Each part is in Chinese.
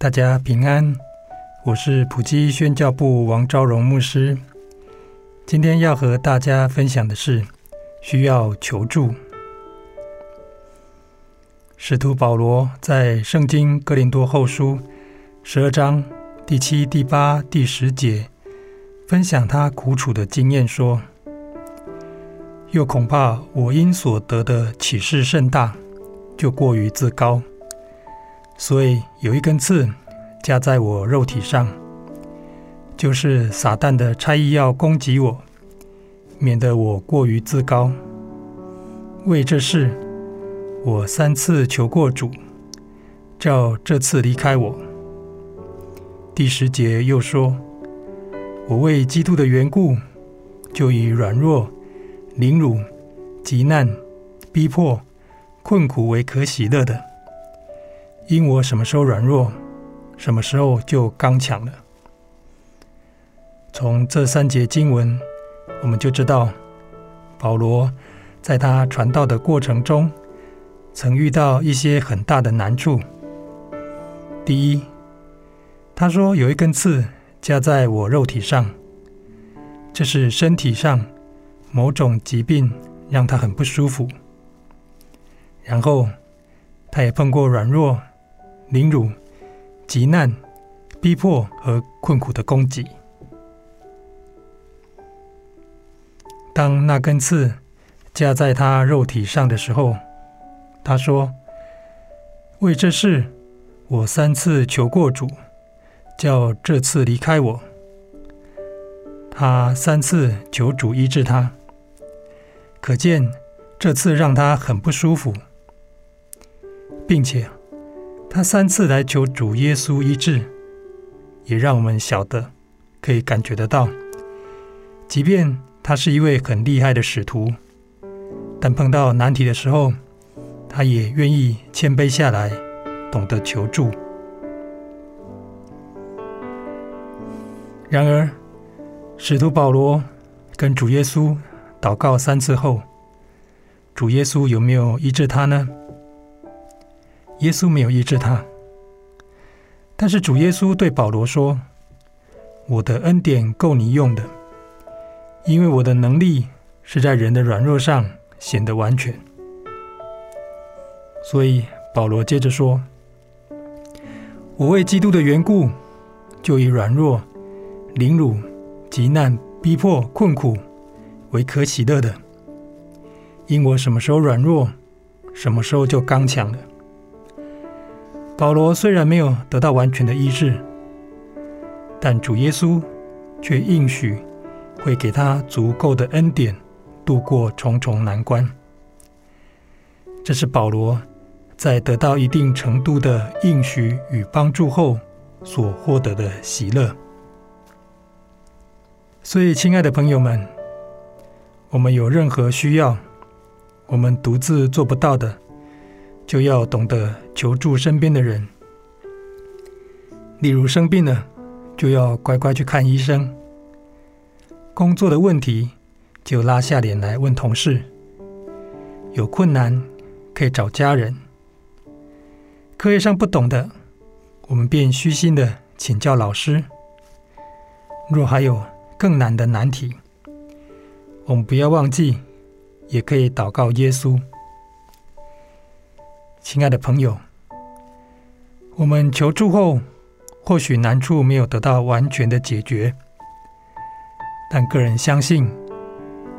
大家平安，我是普基宣教部王昭荣牧师。今天要和大家分享的是需要求助。使徒保罗在圣经哥林多后书十二章第七、第八、第十节分享他苦楚的经验，说：“又恐怕我因所得的启示甚大，就过于自高。”所以有一根刺加在我肉体上，就是撒旦的差役要攻击我，免得我过于自高。为这事，我三次求过主，叫这次离开我。第十节又说：我为基督的缘故，就以软弱、凌辱、急难、逼迫、困苦为可喜乐的。因我什么时候软弱，什么时候就刚强了。从这三节经文，我们就知道保罗在他传道的过程中，曾遇到一些很大的难处。第一，他说有一根刺加在我肉体上，这是身体上某种疾病让他很不舒服。然后，他也碰过软弱。凌辱、急难、逼迫和困苦的攻击。当那根刺加在他肉体上的时候，他说：“为这事，我三次求过主，叫这次离开我。”他三次求主医治他，可见这次让他很不舒服，并且。他三次来求主耶稣医治，也让我们晓得，可以感觉得到，即便他是一位很厉害的使徒，但碰到难题的时候，他也愿意谦卑下来，懂得求助。然而，使徒保罗跟主耶稣祷告三次后，主耶稣有没有医治他呢？耶稣没有医治他，但是主耶稣对保罗说：“我的恩典够你用的，因为我的能力是在人的软弱上显得完全。”所以保罗接着说：“我为基督的缘故，就以软弱、凌辱、急难、逼迫、困苦为可喜乐的，因我什么时候软弱，什么时候就刚强了。”保罗虽然没有得到完全的医治，但主耶稣却应许会给他足够的恩典，度过重重难关。这是保罗在得到一定程度的应许与帮助后所获得的喜乐。所以，亲爱的朋友们，我们有任何需要，我们独自做不到的，就要懂得求助身边的人，例如生病了，就要乖乖去看医生；工作的问题，就拉下脸来问同事；有困难可以找家人；课业上不懂的，我们便虚心的请教老师；若还有更难的难题，我们不要忘记，也可以祷告耶稣。亲爱的朋友，我们求助后，或许难处没有得到完全的解决，但个人相信，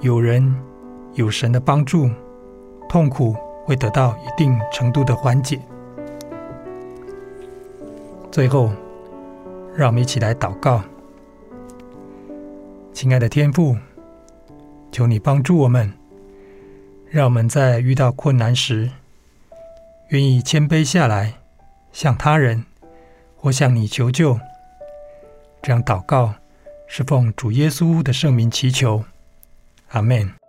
有人有神的帮助，痛苦会得到一定程度的缓解。最后，让我们一起来祷告。亲爱的天父，求你帮助我们，让我们在遇到困难时，愿意谦卑下来，向他人或向你求救。这样祷告是奉主耶稣的圣名祈求，阿门。